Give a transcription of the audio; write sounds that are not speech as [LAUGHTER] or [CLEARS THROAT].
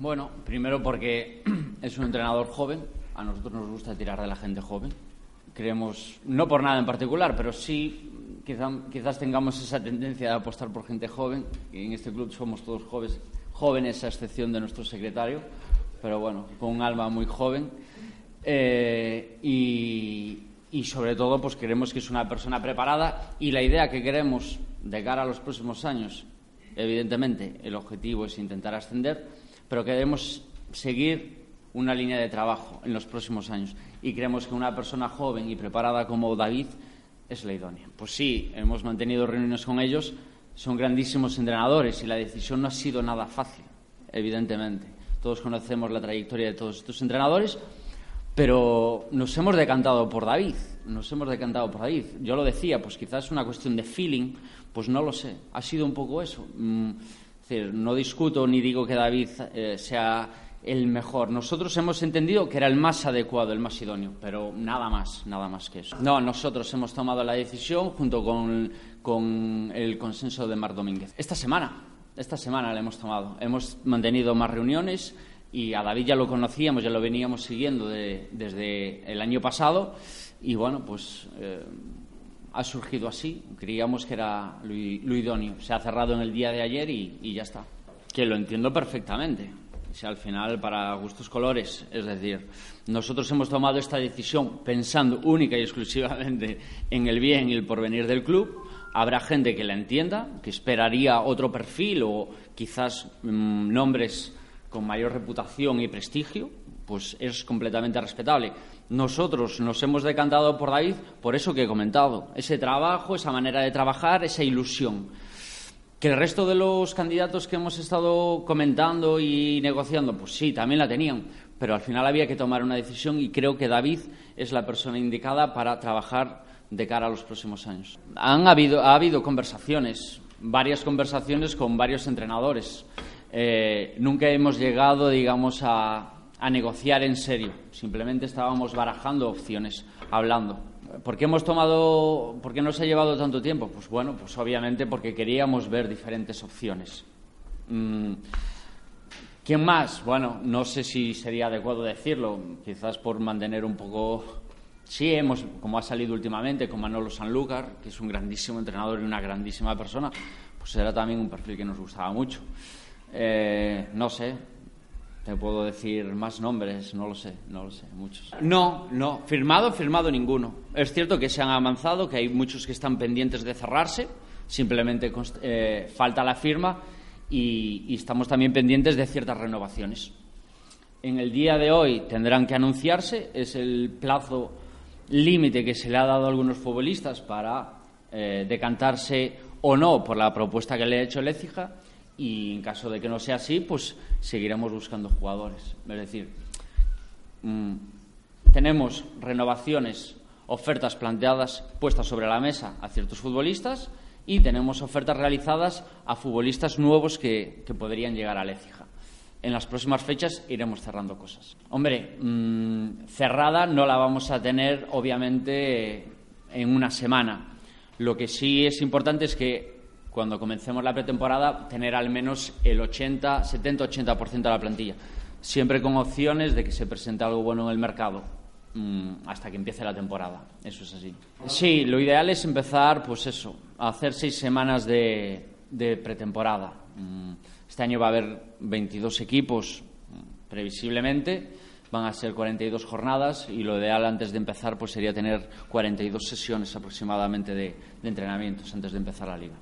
Bueno, primero porque [CLEARS THROAT] es un entrenador joven. A nosotros nos gusta tirar de la gente joven. Creemos, no por nada en particular, pero sí quizás tengamos esa tendencia de apostar por gente joven. En este club somos todos jóvenes, jóvenes a excepción de nuestro secretario, pero bueno, con un alma muy joven. Eh, y, y sobre todo, pues queremos que es una persona preparada y la idea que queremos de cara a los próximos años, evidentemente, el objetivo es intentar ascender pero queremos seguir una línea de trabajo en los próximos años y creemos que una persona joven y preparada como David es la idónea. Pues sí, hemos mantenido reuniones con ellos, son grandísimos entrenadores y la decisión no ha sido nada fácil, evidentemente. Todos conocemos la trayectoria de todos estos entrenadores, pero nos hemos decantado por David, nos hemos decantado por David. Yo lo decía, pues quizás es una cuestión de feeling, pues no lo sé, ha sido un poco eso. Mm, no discuto ni digo que David eh, sea el mejor. Nosotros hemos entendido que era el más adecuado, el más idóneo, pero nada más, nada más que eso. No, nosotros hemos tomado la decisión junto con, con el consenso de Mar Domínguez. Esta semana, esta semana la hemos tomado. Hemos mantenido más reuniones y a David ya lo conocíamos, ya lo veníamos siguiendo desde el año pasado y bueno, pues eh, ha surgido así. Creíamos que era lo, idóneo. Se ha cerrado en el día de ayer y, ya está. Que lo entiendo perfectamente. Si al final, para gustos colores, es decir, nosotros hemos tomado esta decisión pensando única y exclusivamente en el bien y el porvenir del club. Habrá gente que la entienda, que esperaría otro perfil o quizás mm, nombres con mayor reputación y prestigio, pues es completamente respetable. Nosotros nos hemos decantado por David por eso que he comentado, ese trabajo, esa manera de trabajar, esa ilusión. Que el resto de los candidatos que hemos estado comentando y negociando, pues sí, también la tenían, pero al final había que tomar una decisión y creo que David es la persona indicada para trabajar de cara a los próximos años. Han habido, ha habido conversaciones, varias conversaciones con varios entrenadores. Eh, nunca hemos llegado, digamos, a, a negociar en serio. Simplemente estábamos barajando opciones, hablando. ¿Por qué hemos tomado, por qué nos ha llevado tanto tiempo? Pues bueno, pues obviamente porque queríamos ver diferentes opciones. Mm, ¿Quién más? Bueno, no sé si sería adecuado decirlo, quizás por mantener un poco. Sí, hemos, como ha salido últimamente, con Manolo Sanlúcar, que es un grandísimo entrenador y una grandísima persona, pues era también un perfil que nos gustaba mucho. Eh, no sé, te puedo decir más nombres, no lo sé, no lo sé, muchos. No, no, firmado, firmado ninguno. Es cierto que se han avanzado, que hay muchos que están pendientes de cerrarse, simplemente eh, falta la firma y, estamos también pendientes de ciertas renovaciones. En el día de hoy tendrán que anunciarse, es el plazo límite que se le ha dado a algunos futbolistas para eh, decantarse o no por la propuesta que le ha hecho el Écija y en caso de que no sea así, pues seguiremos buscando jugadores. Es decir, mm, tenemos renovaciones, ofertas planteadas, puestas sobre la mesa a ciertos futbolistas y tenemos ofertas realizadas a futbolistas nuevos que, podrían llegar a Lécija. En las próximas fechas iremos cerrando cosas. Hombre, mm, cerrada no la vamos a tener, obviamente, en una semana. Lo que sí es importante es que cuando comencemos la pretemporada, tener al menos el 80, 70-80% de la plantilla. Siempre con opciones de que se presente algo bueno en el mercado mm, hasta que empiece la temporada. Eso es así. Sí, lo ideal es empezar, pues eso, a hacer seis semanas de, pretemporada. Mm, este año va a haber 22 equipos, mm, previsiblemente. Van a ser 42 jornadas y lo ideal antes de empezar pues sería tener 42 sesiones aproximadamente de entrenamientos antes de empezar la liga.